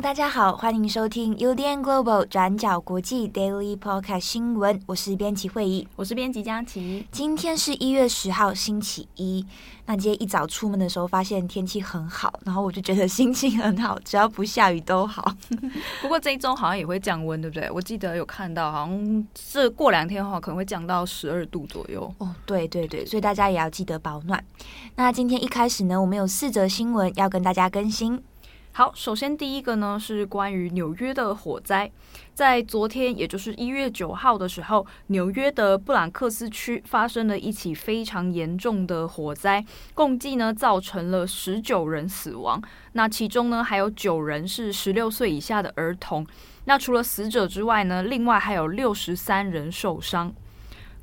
Hello，大家好，欢迎收听 UDN Global 转角国际 Daily Podcast 新闻。我是编辑会议，我是编辑佳琪。今天是一月十号，星期一。那今天一早出门的时候，发现天气很好，然后我就觉得心情很好，只要不下雨都好。不过这一周好像也会降温，对不对？我记得有看到，好像是过两天的话，可能会降到十二度左右。哦，对对对，所以大家也要记得保暖。那今天一开始呢，我们有四则新闻要跟大家更新。好，首先第一个呢是关于纽约的火灾，在昨天，也就是一月九号的时候，纽约的布朗克斯区发生了一起非常严重的火灾，共计呢造成了十九人死亡，那其中呢还有九人是十六岁以下的儿童，那除了死者之外呢，另外还有六十三人受伤。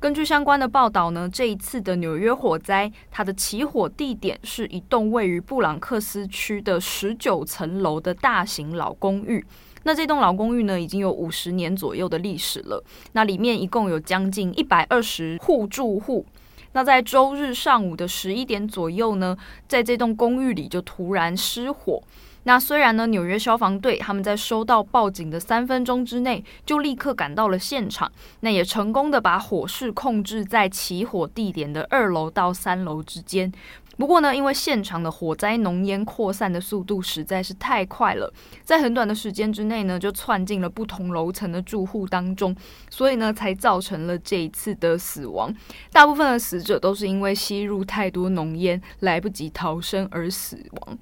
根据相关的报道呢，这一次的纽约火灾，它的起火地点是一栋位于布朗克斯区的十九层楼的大型老公寓。那这栋老公寓呢，已经有五十年左右的历史了。那里面一共有将近一百二十户住户。那在周日上午的十一点左右呢，在这栋公寓里就突然失火。那虽然呢，纽约消防队他们在收到报警的三分钟之内就立刻赶到了现场，那也成功的把火势控制在起火地点的二楼到三楼之间。不过呢，因为现场的火灾浓烟扩散的速度实在是太快了，在很短的时间之内呢，就窜进了不同楼层的住户当中，所以呢，才造成了这一次的死亡。大部分的死者都是因为吸入太多浓烟，来不及逃生而死亡。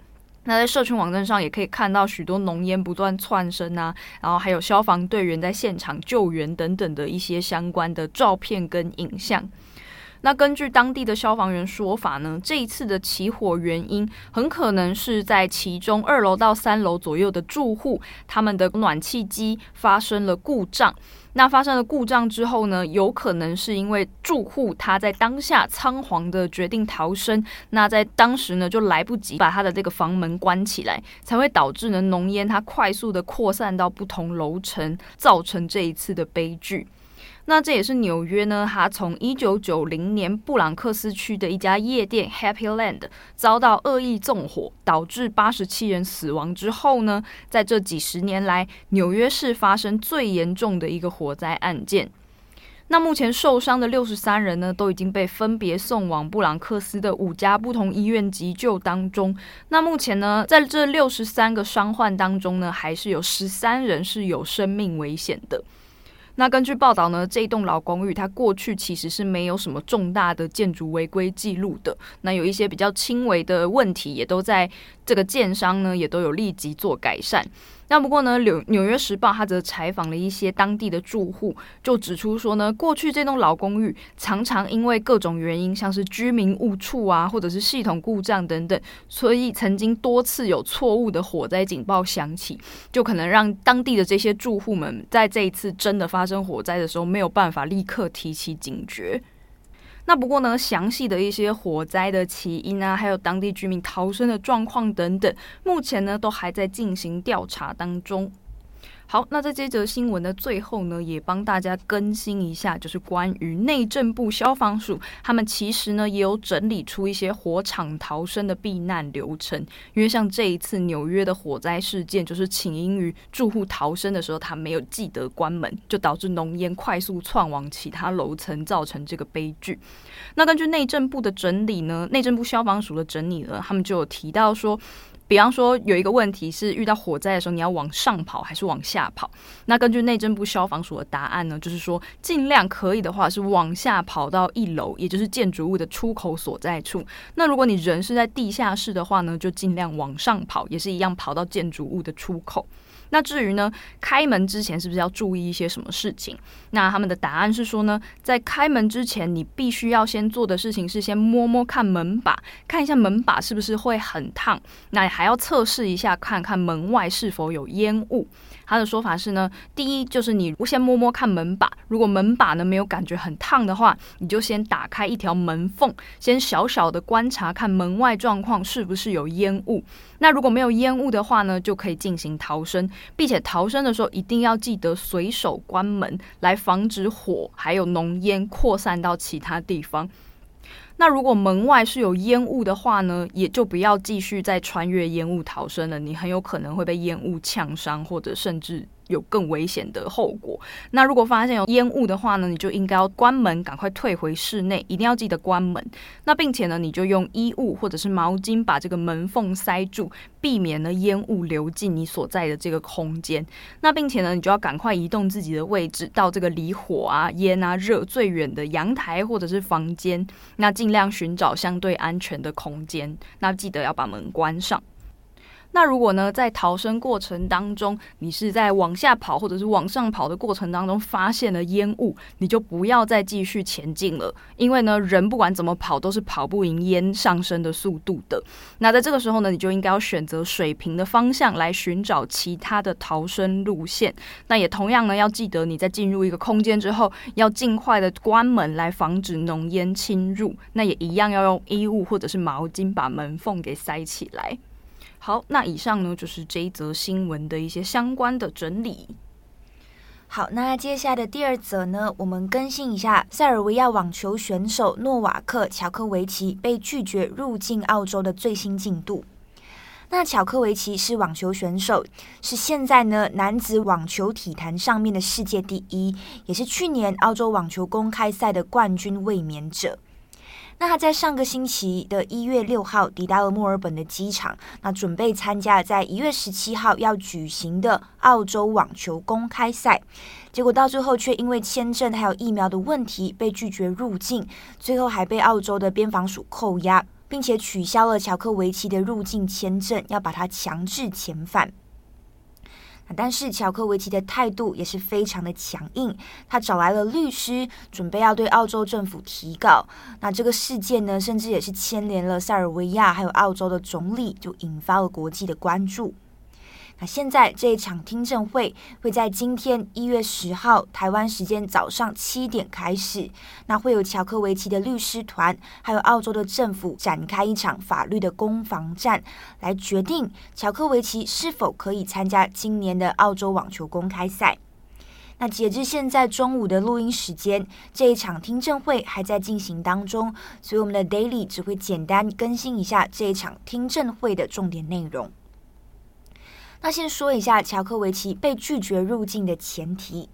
那在社群网站上也可以看到许多浓烟不断窜升啊，然后还有消防队员在现场救援等等的一些相关的照片跟影像。那根据当地的消防员说法呢，这一次的起火原因很可能是在其中二楼到三楼左右的住户，他们的暖气机发生了故障。那发生了故障之后呢，有可能是因为住户他在当下仓皇的决定逃生，那在当时呢就来不及把他的这个房门关起来，才会导致呢浓烟它快速的扩散到不同楼层，造成这一次的悲剧。那这也是纽约呢，它从一九九零年布朗克斯区的一家夜店 Happy Land 遭到恶意纵火，导致八十七人死亡之后呢，在这几十年来，纽约市发生最严重的一个火灾案件。那目前受伤的六十三人呢，都已经被分别送往布朗克斯的五家不同医院急救当中。那目前呢，在这六十三个伤患当中呢，还是有十三人是有生命危险的。那根据报道呢，这栋老公寓它过去其实是没有什么重大的建筑违规记录的。那有一些比较轻微的问题，也都在这个建商呢也都有立即做改善。那不过呢，纽纽约时报他则采访了一些当地的住户，就指出说呢，过去这栋老公寓常常因为各种原因，像是居民误触啊，或者是系统故障等等，所以曾经多次有错误的火灾警报响起，就可能让当地的这些住户们在这一次真的发生火灾的时候，没有办法立刻提起警觉。那不过呢，详细的一些火灾的起因啊，还有当地居民逃生的状况等等，目前呢都还在进行调查当中。好，那在这则新闻的最后呢，也帮大家更新一下，就是关于内政部消防署，他们其实呢也有整理出一些火场逃生的避难流程。因为像这一次纽约的火灾事件，就是起因于住户逃生的时候，他没有记得关门，就导致浓烟快速窜往其他楼层，造成这个悲剧。那根据内政部的整理呢，内政部消防署的整理呢，他们就有提到说。比方说，有一个问题是遇到火灾的时候，你要往上跑还是往下跑？那根据内政部消防署的答案呢，就是说尽量可以的话是往下跑到一楼，也就是建筑物的出口所在处。那如果你人是在地下室的话呢，就尽量往上跑，也是一样跑到建筑物的出口。那至于呢，开门之前是不是要注意一些什么事情？那他们的答案是说呢，在开门之前，你必须要先做的事情是先摸摸看门把，看一下门把是不是会很烫。那还要测试一下，看看门外是否有烟雾。他的说法是呢，第一就是你先摸摸看门把，如果门把呢没有感觉很烫的话，你就先打开一条门缝，先小小的观察看门外状况是不是有烟雾。那如果没有烟雾的话呢，就可以进行逃生，并且逃生的时候一定要记得随手关门，来防止火还有浓烟扩散到其他地方。那如果门外是有烟雾的话呢，也就不要继续再穿越烟雾逃生了，你很有可能会被烟雾呛伤，或者甚至。有更危险的后果。那如果发现有烟雾的话呢，你就应该要关门，赶快退回室内，一定要记得关门。那并且呢，你就用衣物或者是毛巾把这个门缝塞住，避免呢烟雾流进你所在的这个空间。那并且呢，你就要赶快移动自己的位置到这个离火啊、烟啊、热最远的阳台或者是房间。那尽量寻找相对安全的空间。那记得要把门关上。那如果呢，在逃生过程当中，你是在往下跑或者是往上跑的过程当中发现了烟雾，你就不要再继续前进了，因为呢，人不管怎么跑都是跑不赢烟上升的速度的。那在这个时候呢，你就应该要选择水平的方向来寻找其他的逃生路线。那也同样呢，要记得你在进入一个空间之后，要尽快的关门来防止浓烟侵入。那也一样要用衣物或者是毛巾把门缝给塞起来。好，那以上呢就是这一则新闻的一些相关的整理。好，那接下来的第二则呢，我们更新一下塞尔维亚网球选手诺瓦克·乔科维奇被拒绝入境澳洲的最新进度。那乔科维奇是网球选手，是现在呢男子网球体坛上面的世界第一，也是去年澳洲网球公开赛的冠军卫冕者。那他在上个星期的一月六号抵达了墨尔本的机场，那准备参加在一月十七号要举行的澳洲网球公开赛，结果到最后却因为签证还有疫苗的问题被拒绝入境，最后还被澳洲的边防署扣押，并且取消了乔科维奇的入境签证，要把他强制遣返。但是乔科维奇的态度也是非常的强硬，他找来了律师，准备要对澳洲政府提告。那这个事件呢，甚至也是牵连了塞尔维亚还有澳洲的总理，就引发了国际的关注。那现在这一场听证会会在今天一月十号台湾时间早上七点开始，那会有乔科维奇的律师团，还有澳洲的政府展开一场法律的攻防战，来决定乔科维奇是否可以参加今年的澳洲网球公开赛。那截至现在中午的录音时间，这一场听证会还在进行当中，所以我们的 Daily 只会简单更新一下这一场听证会的重点内容。那先说一下乔科维奇被拒绝入境的前提。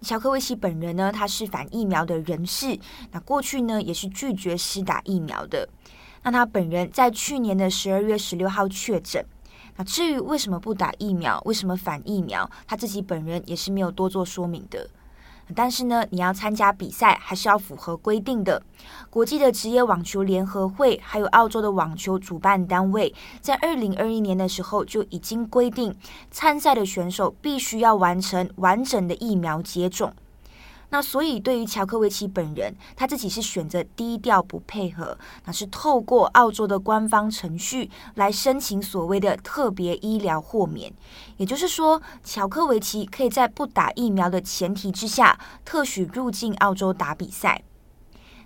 乔科维奇本人呢，他是反疫苗的人士，那过去呢也是拒绝施打疫苗的。那他本人在去年的十二月十六号确诊。那至于为什么不打疫苗，为什么反疫苗，他自己本人也是没有多做说明的。但是呢，你要参加比赛还是要符合规定的。国际的职业网球联合会还有澳洲的网球主办单位，在二零二一年的时候就已经规定，参赛的选手必须要完成完整的疫苗接种。那所以，对于乔科维奇本人，他自己是选择低调不配合，那是透过澳洲的官方程序来申请所谓的特别医疗豁免。也就是说，乔科维奇可以在不打疫苗的前提之下，特许入境澳洲打比赛。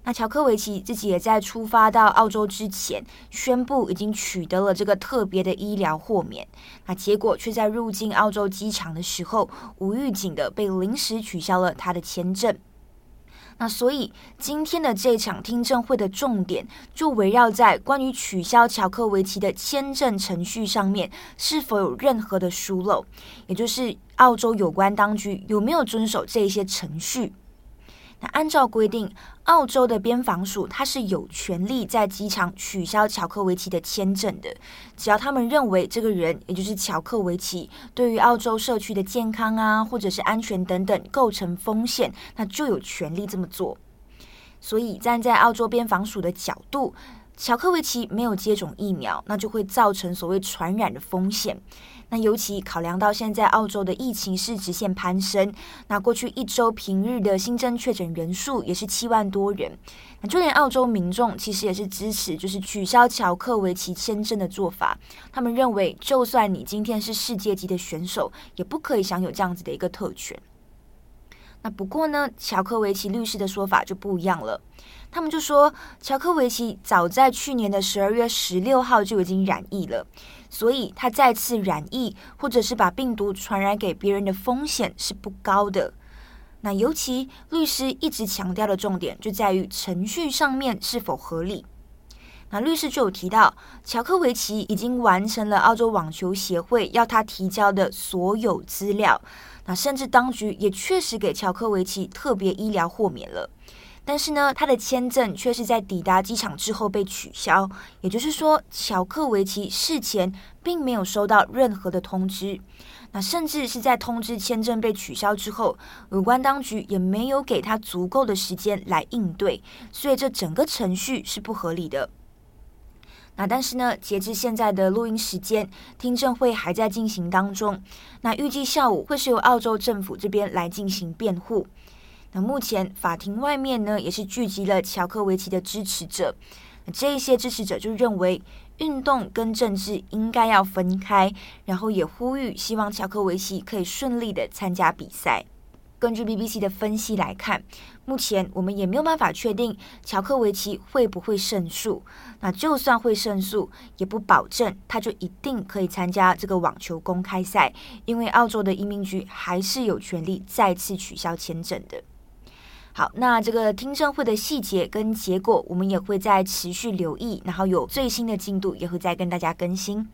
那乔科维奇自己也在出发到澳洲之前宣布已经取得了这个特别的医疗豁免，那结果却在入境澳洲机场的时候无预警的被临时取消了他的签证。那所以今天的这场听证会的重点就围绕在关于取消乔科维奇的签证程序上面是否有任何的疏漏，也就是澳洲有关当局有没有遵守这些程序。那按照规定，澳洲的边防署它是有权利在机场取消乔科维奇的签证的，只要他们认为这个人，也就是乔科维奇，对于澳洲社区的健康啊，或者是安全等等构成风险，那就有权利这么做。所以站在澳洲边防署的角度，乔科维奇没有接种疫苗，那就会造成所谓传染的风险。那尤其考量到现在澳洲的疫情是直线攀升，那过去一周平日的新增确诊人数也是七万多人。那就连澳洲民众其实也是支持，就是取消乔科维奇签证的做法。他们认为，就算你今天是世界级的选手，也不可以享有这样子的一个特权。那不过呢，乔科维奇律师的说法就不一样了。他们就说，乔科维奇早在去年的十二月十六号就已经染疫了。所以，他再次染疫，或者是把病毒传染给别人的风险是不高的。那尤其律师一直强调的重点，就在于程序上面是否合理。那律师就有提到，乔科维奇已经完成了澳洲网球协会要他提交的所有资料。那甚至当局也确实给乔科维奇特别医疗豁免了。但是呢，他的签证却是在抵达机场之后被取消，也就是说，乔科维奇事前并没有收到任何的通知。那甚至是在通知签证被取消之后，有关当局也没有给他足够的时间来应对，所以这整个程序是不合理的。那但是呢，截至现在的录音时间，听证会还在进行当中。那预计下午会是由澳洲政府这边来进行辩护。那目前法庭外面呢，也是聚集了乔科维奇的支持者。那这一些支持者就认为，运动跟政治应该要分开，然后也呼吁希望乔科维奇可以顺利的参加比赛。根据 BBC 的分析来看，目前我们也没有办法确定乔科维奇会不会胜诉。那就算会胜诉，也不保证他就一定可以参加这个网球公开赛，因为澳洲的移民局还是有权利再次取消签证的。好，那这个听证会的细节跟结果，我们也会再持续留意，然后有最新的进度也会再跟大家更新。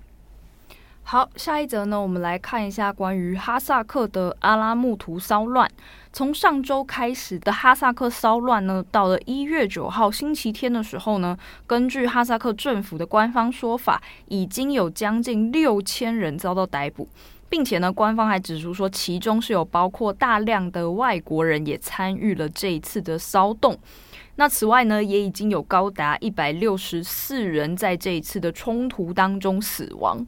好，下一则呢，我们来看一下关于哈萨克的阿拉木图骚乱。从上周开始的哈萨克骚乱呢，到了一月九号星期天的时候呢，根据哈萨克政府的官方说法，已经有将近六千人遭到逮捕。并且呢，官方还指出说，其中是有包括大量的外国人也参与了这一次的骚动。那此外呢，也已经有高达一百六十四人在这一次的冲突当中死亡。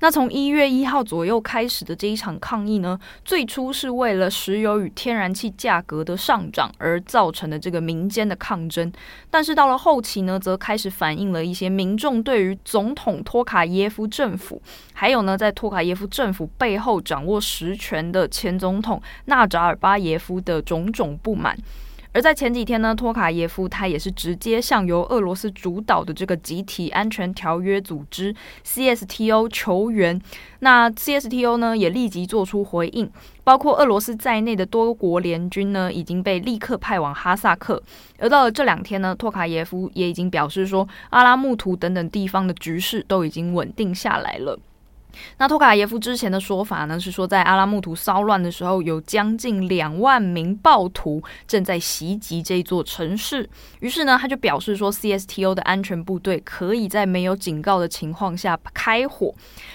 那从一月一号左右开始的这一场抗议呢，最初是为了石油与天然气价格的上涨而造成的这个民间的抗争，但是到了后期呢，则开始反映了一些民众对于总统托卡耶夫政府，还有呢，在托卡耶夫政府背后掌握实权的前总统纳扎尔巴耶夫的种种不满。而在前几天呢，托卡耶夫他也是直接向由俄罗斯主导的这个集体安全条约组织 CSTO 求援。那 CSTO 呢也立即做出回应，包括俄罗斯在内的多国联军呢已经被立刻派往哈萨克。而到了这两天呢，托卡耶夫也已经表示说，阿拉木图等等地方的局势都已经稳定下来了。那托卡耶夫之前的说法呢，是说在阿拉木图骚乱的时候，有将近两万名暴徒正在袭击这座城市。于是呢，他就表示说，CSTO 的安全部队可以在没有警告的情况下开火。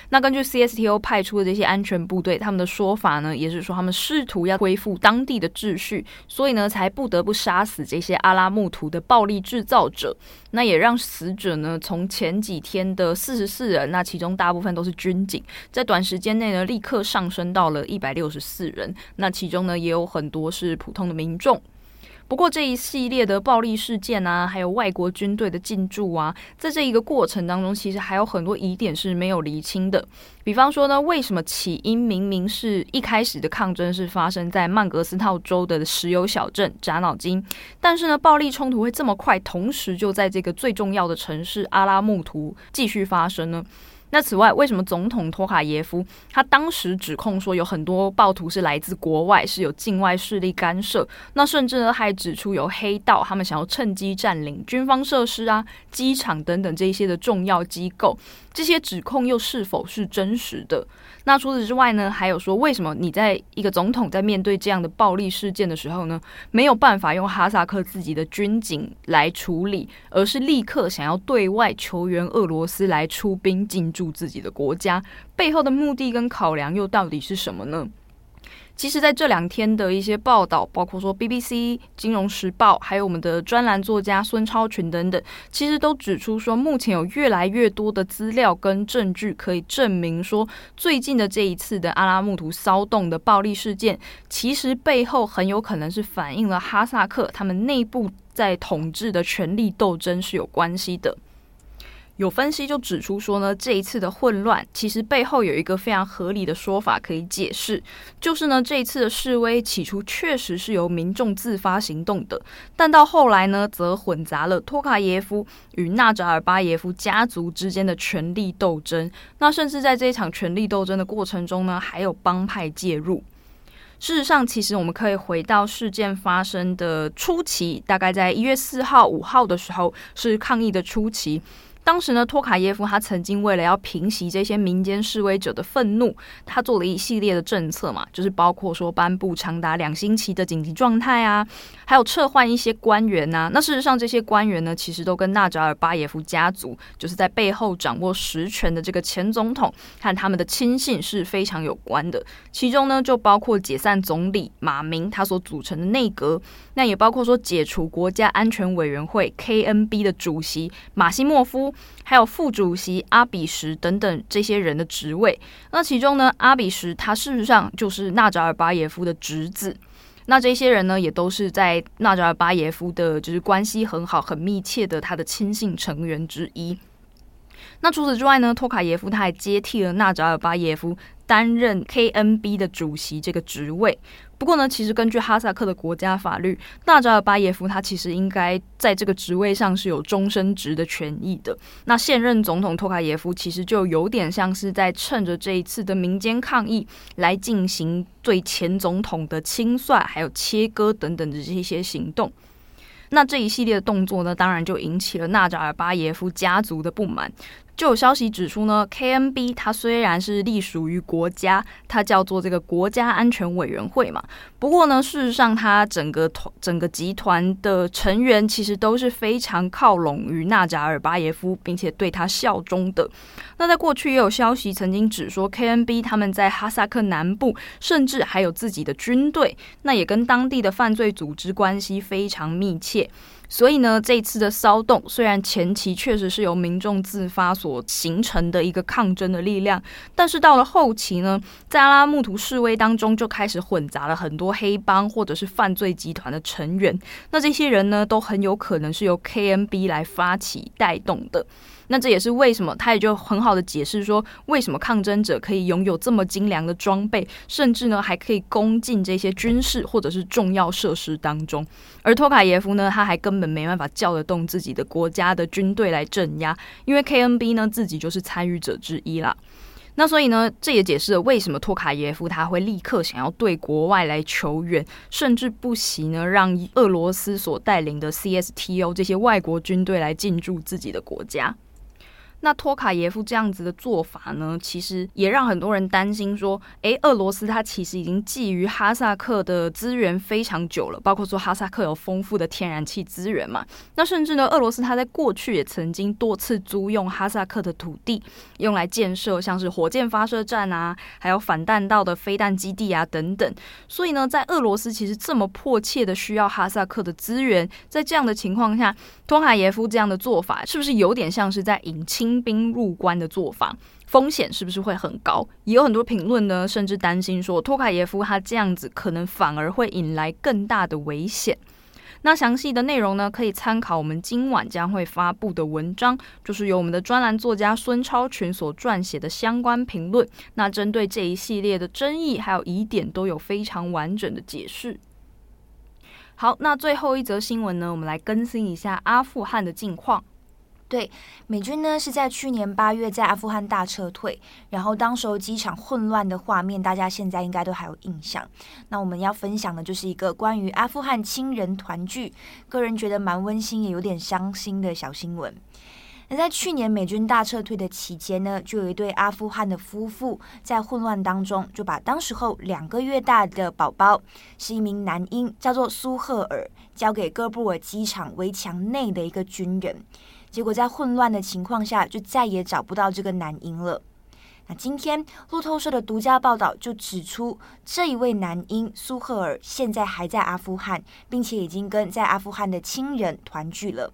那根据 CSTO 派出的这些安全部队，他们的说法呢，也是说他们试图要恢复当地的秩序，所以呢，才不得不杀死这些阿拉木图的暴力制造者。那也让死者呢，从前几天的四十四人，那其中大部分都是军警，在短时间内呢，立刻上升到了一百六十四人。那其中呢，也有很多是普通的民众。不过这一系列的暴力事件啊，还有外国军队的进驻啊，在这一个过程当中，其实还有很多疑点是没有厘清的。比方说呢，为什么起因明明是一开始的抗争是发生在曼格斯套州的石油小镇扎脑金，但是呢，暴力冲突会这么快，同时就在这个最重要的城市阿拉木图继续发生呢？那此外，为什么总统托卡耶夫他当时指控说有很多暴徒是来自国外，是有境外势力干涉？那甚至呢还指出有黑道，他们想要趁机占领军方设施啊、机场等等这一些的重要机构。这些指控又是否是真实的？那除此之外呢，还有说为什么你在一个总统在面对这样的暴力事件的时候呢，没有办法用哈萨克自己的军警来处理，而是立刻想要对外求援俄罗斯来出兵进驻自己的国家？背后的目的跟考量又到底是什么呢？其实，在这两天的一些报道，包括说 BBC、金融时报，还有我们的专栏作家孙超群等等，其实都指出说，目前有越来越多的资料跟证据可以证明说，最近的这一次的阿拉木图骚动的暴力事件，其实背后很有可能是反映了哈萨克他们内部在统治的权力斗争是有关系的。有分析就指出说呢，这一次的混乱其实背后有一个非常合理的说法可以解释，就是呢，这一次的示威起初确实是由民众自发行动的，但到后来呢，则混杂了托卡耶夫与纳扎尔巴耶夫家族之间的权力斗争。那甚至在这一场权力斗争的过程中呢，还有帮派介入。事实上，其实我们可以回到事件发生的初期，大概在一月四号、五号的时候，是抗议的初期。当时呢，托卡耶夫他曾经为了要平息这些民间示威者的愤怒，他做了一系列的政策嘛，就是包括说颁布长达两星期的紧急状态啊，还有撤换一些官员呐、啊。那事实上，这些官员呢，其实都跟纳扎尔巴耶夫家族，就是在背后掌握实权的这个前总统和他们的亲信是非常有关的。其中呢，就包括解散总理马明他所组成的内阁，那也包括说解除国家安全委员会 KNB 的主席马西莫夫。还有副主席阿比什等等这些人的职位，那其中呢，阿比什他事实上就是纳扎尔巴耶夫的侄子，那这些人呢，也都是在纳扎尔巴耶夫的，就是关系很好、很密切的他的亲信成员之一。那除此之外呢，托卡耶夫他还接替了纳扎尔巴耶夫担任 KNB 的主席这个职位。不过呢，其实根据哈萨克的国家法律，纳扎尔巴耶夫他其实应该在这个职位上是有终身职的权益的。那现任总统托卡耶夫其实就有点像是在趁着这一次的民间抗议来进行对前总统的清算，还有切割等等的这些行动。那这一系列的动作呢，当然就引起了纳扎尔巴耶夫家族的不满。就有消息指出呢，KNB 它虽然是隶属于国家，它叫做这个国家安全委员会嘛。不过呢，事实上它整个团整个集团的成员其实都是非常靠拢于纳扎尔巴耶夫，并且对他效忠的。那在过去也有消息曾经指说，KNB 他们在哈萨克南部甚至还有自己的军队，那也跟当地的犯罪组织关系非常密切。所以呢，这次的骚动虽然前期确实是由民众自发所形成的一个抗争的力量，但是到了后期呢，在阿拉木图示威当中就开始混杂了很多黑帮或者是犯罪集团的成员。那这些人呢，都很有可能是由 KMB 来发起带动的。那这也是为什么，他也就很好的解释说，为什么抗争者可以拥有这么精良的装备，甚至呢还可以攻进这些军事或者是重要设施当中。而托卡耶夫呢，他还根本没办法叫得动自己的国家的军队来镇压，因为 KNB 呢自己就是参与者之一啦。那所以呢，这也解释了为什么托卡耶夫他会立刻想要对国外来求援，甚至不惜呢让俄罗斯所带领的 CSTO 这些外国军队来进驻自己的国家。那托卡耶夫这样子的做法呢，其实也让很多人担心说，诶，俄罗斯它其实已经觊觎哈萨克的资源非常久了，包括说哈萨克有丰富的天然气资源嘛。那甚至呢，俄罗斯它在过去也曾经多次租用哈萨克的土地，用来建设像是火箭发射站啊，还有反弹道的飞弹基地啊等等。所以呢，在俄罗斯其实这么迫切的需要哈萨克的资源，在这样的情况下，托卡耶夫这样的做法，是不是有点像是在引清？清兵入关的做法，风险是不是会很高？也有很多评论呢，甚至担心说，托卡耶夫他这样子可能反而会引来更大的危险。那详细的内容呢，可以参考我们今晚将会发布的文章，就是由我们的专栏作家孙超群所撰写的相关评论。那针对这一系列的争议还有疑点，都有非常完整的解释。好，那最后一则新闻呢，我们来更新一下阿富汗的近况。对，美军呢是在去年八月在阿富汗大撤退，然后当时候机场混乱的画面，大家现在应该都还有印象。那我们要分享的就是一个关于阿富汗亲人团聚，个人觉得蛮温馨也有点伤心的小新闻。那在去年美军大撤退的期间呢，就有一对阿富汗的夫妇在混乱当中，就把当时候两个月大的宝宝，是一名男婴，叫做苏赫尔，交给哥布尔机场围墙内的一个军人。结果在混乱的情况下，就再也找不到这个男婴了。那今天路透社的独家报道就指出，这一位男婴苏赫尔现在还在阿富汗，并且已经跟在阿富汗的亲人团聚了。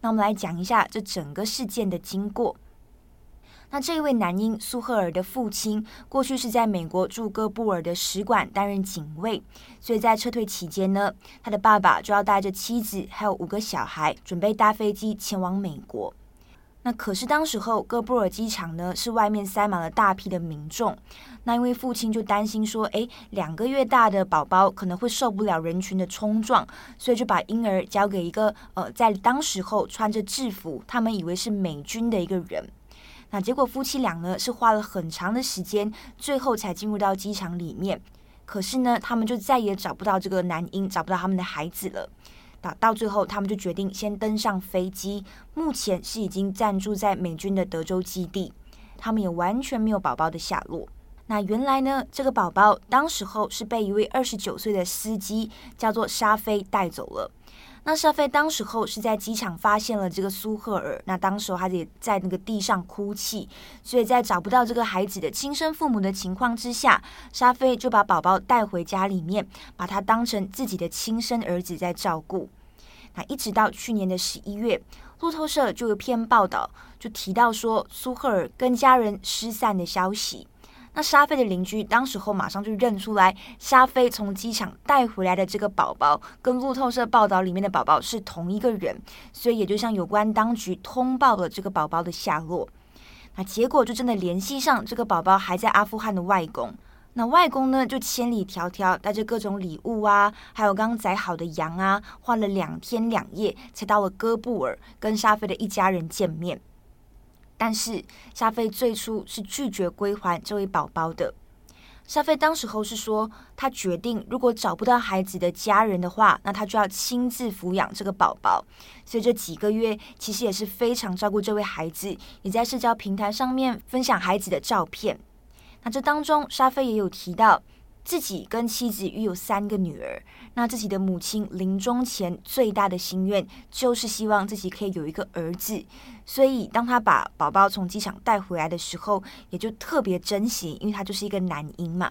那我们来讲一下这整个事件的经过。那这一位男婴苏赫尔的父亲过去是在美国驻哥布尔的使馆担任警卫，所以在撤退期间呢，他的爸爸就要带着妻子还有五个小孩，准备搭飞机前往美国。那可是当时候哥布尔机场呢，是外面塞满了大批的民众。那因为父亲就担心说，诶，两个月大的宝宝可能会受不了人群的冲撞，所以就把婴儿交给一个呃，在当时候穿着制服，他们以为是美军的一个人。那结果夫妻俩呢，是花了很长的时间，最后才进入到机场里面。可是呢，他们就再也找不到这个男婴，找不到他们的孩子了。到最后，他们就决定先登上飞机。目前是已经暂住在美军的德州基地，他们也完全没有宝宝的下落。那原来呢，这个宝宝当时候是被一位二十九岁的司机叫做沙菲带走了。那沙菲当时候是在机场发现了这个苏赫尔，那当时候他也在那个地上哭泣，所以在找不到这个孩子的亲生父母的情况之下，沙菲就把宝宝带回家里面，把他当成自己的亲生儿子在照顾。那一直到去年的十一月，路透社就有篇报道就提到说苏赫尔跟家人失散的消息。那沙菲的邻居当时候马上就认出来，沙菲从机场带回来的这个宝宝跟路透社报道里面的宝宝是同一个人，所以也就向有关当局通报了这个宝宝的下落。那结果就真的联系上这个宝宝还在阿富汗的外公。那外公呢就千里迢迢带着各种礼物啊，还有刚宰好的羊啊，花了两天两夜才到了哥布尔，跟沙菲的一家人见面。但是沙菲最初是拒绝归还这位宝宝的。沙菲当时候是说，他决定如果找不到孩子的家人的话，那他就要亲自抚养这个宝宝。所以这几个月其实也是非常照顾这位孩子，也在社交平台上面分享孩子的照片。那这当中，沙菲也有提到。自己跟妻子育有三个女儿，那自己的母亲临终前最大的心愿就是希望自己可以有一个儿子，所以当他把宝宝从机场带回来的时候，也就特别珍惜，因为他就是一个男婴嘛。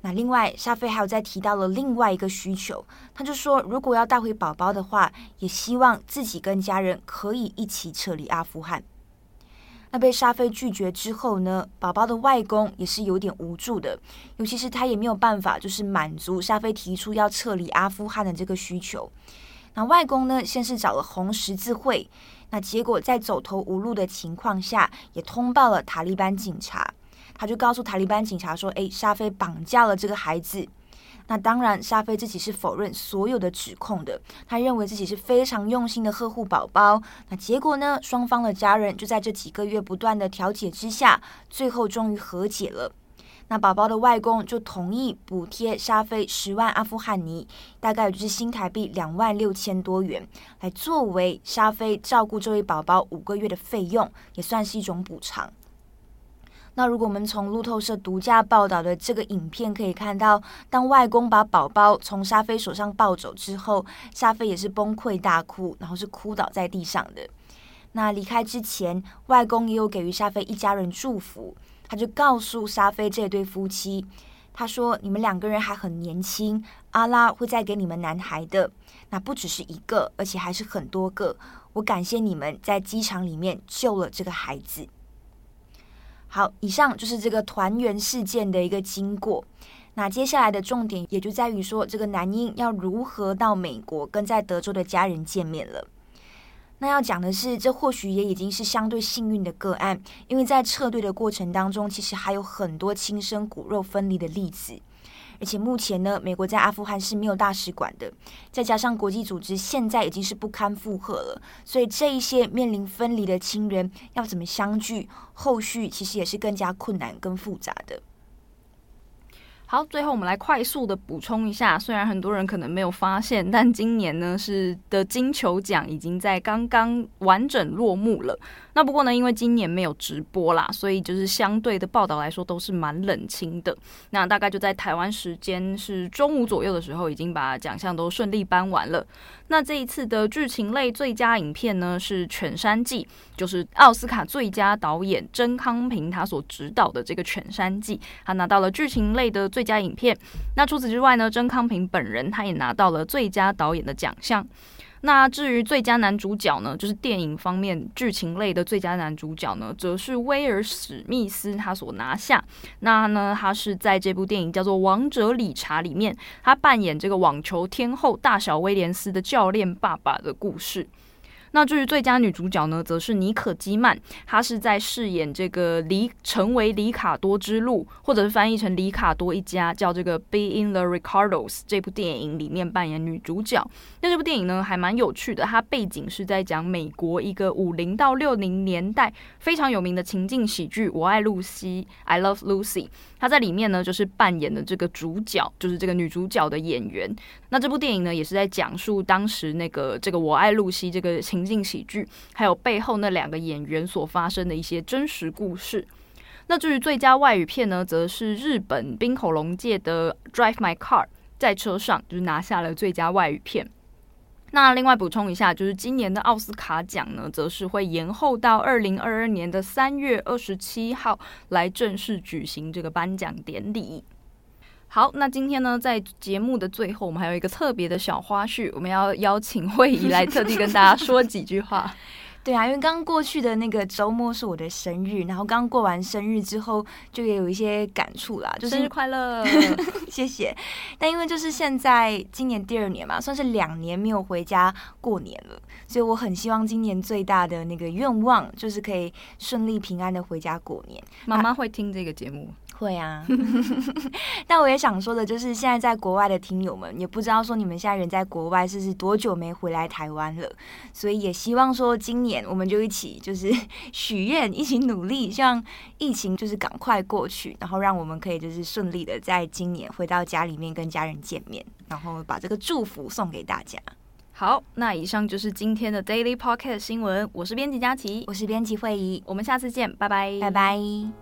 那另外，沙菲还有再提到了另外一个需求，他就说，如果要带回宝宝的话，也希望自己跟家人可以一起撤离阿富汗。那被沙菲拒绝之后呢，宝宝的外公也是有点无助的，尤其是他也没有办法，就是满足沙菲提出要撤离阿富汗的这个需求。那外公呢，先是找了红十字会，那结果在走投无路的情况下，也通报了塔利班警察。他就告诉塔利班警察说：“诶，沙菲绑架了这个孩子。”那当然，沙菲自己是否认所有的指控的。他认为自己是非常用心的呵护宝宝。那结果呢？双方的家人就在这几个月不断的调解之下，最后终于和解了。那宝宝的外公就同意补贴沙菲十万阿富汗尼，大概就是新台币两万六千多元，来作为沙菲照顾这位宝宝五个月的费用，也算是一种补偿。那如果我们从路透社独家报道的这个影片可以看到，当外公把宝宝从沙菲手上抱走之后，沙菲也是崩溃大哭，然后是哭倒在地上的。那离开之前，外公也有给予沙菲一家人祝福，他就告诉沙菲这对夫妻，他说：“你们两个人还很年轻，阿拉会再给你们男孩的，那不只是一个，而且还是很多个。我感谢你们在机场里面救了这个孩子。”好，以上就是这个团圆事件的一个经过。那接下来的重点也就在于说，这个男婴要如何到美国跟在德州的家人见面了。那要讲的是，这或许也已经是相对幸运的个案，因为在撤退的过程当中，其实还有很多亲生骨肉分离的例子。而且目前呢，美国在阿富汗是没有大使馆的，再加上国际组织现在已经是不堪负荷了，所以这一些面临分离的亲人要怎么相聚，后续其实也是更加困难、更复杂的。好，最后我们来快速的补充一下，虽然很多人可能没有发现，但今年呢是的金球奖已经在刚刚完整落幕了。那不过呢，因为今年没有直播啦，所以就是相对的报道来说都是蛮冷清的。那大概就在台湾时间是中午左右的时候，已经把奖项都顺利颁完了。那这一次的剧情类最佳影片呢，是《犬山记》，就是奥斯卡最佳导演甄康平他所执导的这个《犬山记》，他拿到了剧情类的最佳影片。那除此之外呢，甄康平本人他也拿到了最佳导演的奖项。那至于最佳男主角呢，就是电影方面剧情类的最佳男主角呢，则是威尔史密斯他所拿下。那呢，他是在这部电影叫做《王者理查》里面，他扮演这个网球天后大小威廉斯的教练爸爸的故事。那至于最佳女主角呢，则是妮可基曼，她是在饰演这个里成为里卡多之路，或者是翻译成里卡多一家，叫这个《Be in the Ricardos》这部电影里面扮演女主角。那这部电影呢，还蛮有趣的，它背景是在讲美国一个五零到六零年代非常有名的情境喜剧《我爱露西》（I Love Lucy）。她在里面呢，就是扮演的这个主角，就是这个女主角的演员。那这部电影呢，也是在讲述当时那个这个《我爱露西》这个情。情境喜剧，还有背后那两个演员所发生的一些真实故事。那至于最佳外语片呢，则是日本滨口龙介的《Drive My Car》在车上，就是拿下了最佳外语片。那另外补充一下，就是今年的奥斯卡奖呢，则是会延后到二零二二年的三月二十七号来正式举行这个颁奖典礼。好，那今天呢，在节目的最后，我们还有一个特别的小花絮，我们要邀请慧仪来特地跟大家说几句话。对啊，因为刚过去的那个周末是我的生日，然后刚过完生日之后，就也有一些感触啦，就是生日快乐，谢谢。但因为就是现在今年第二年嘛，算是两年没有回家过年了，所以我很希望今年最大的那个愿望就是可以顺利平安的回家过年。妈妈会听这个节目。会啊，但我也想说的就是，现在在国外的听友们也不知道说你们现在人在国外是是多久没回来台湾了，所以也希望说今年我们就一起就是许愿，一起努力，希望疫情就是赶快过去，然后让我们可以就是顺利的在今年回到家里面跟家人见面，然后把这个祝福送给大家。好，那以上就是今天的 Daily Pocket 新闻，我是编辑佳琪，我是编辑慧仪，我们下次见，拜拜，拜拜。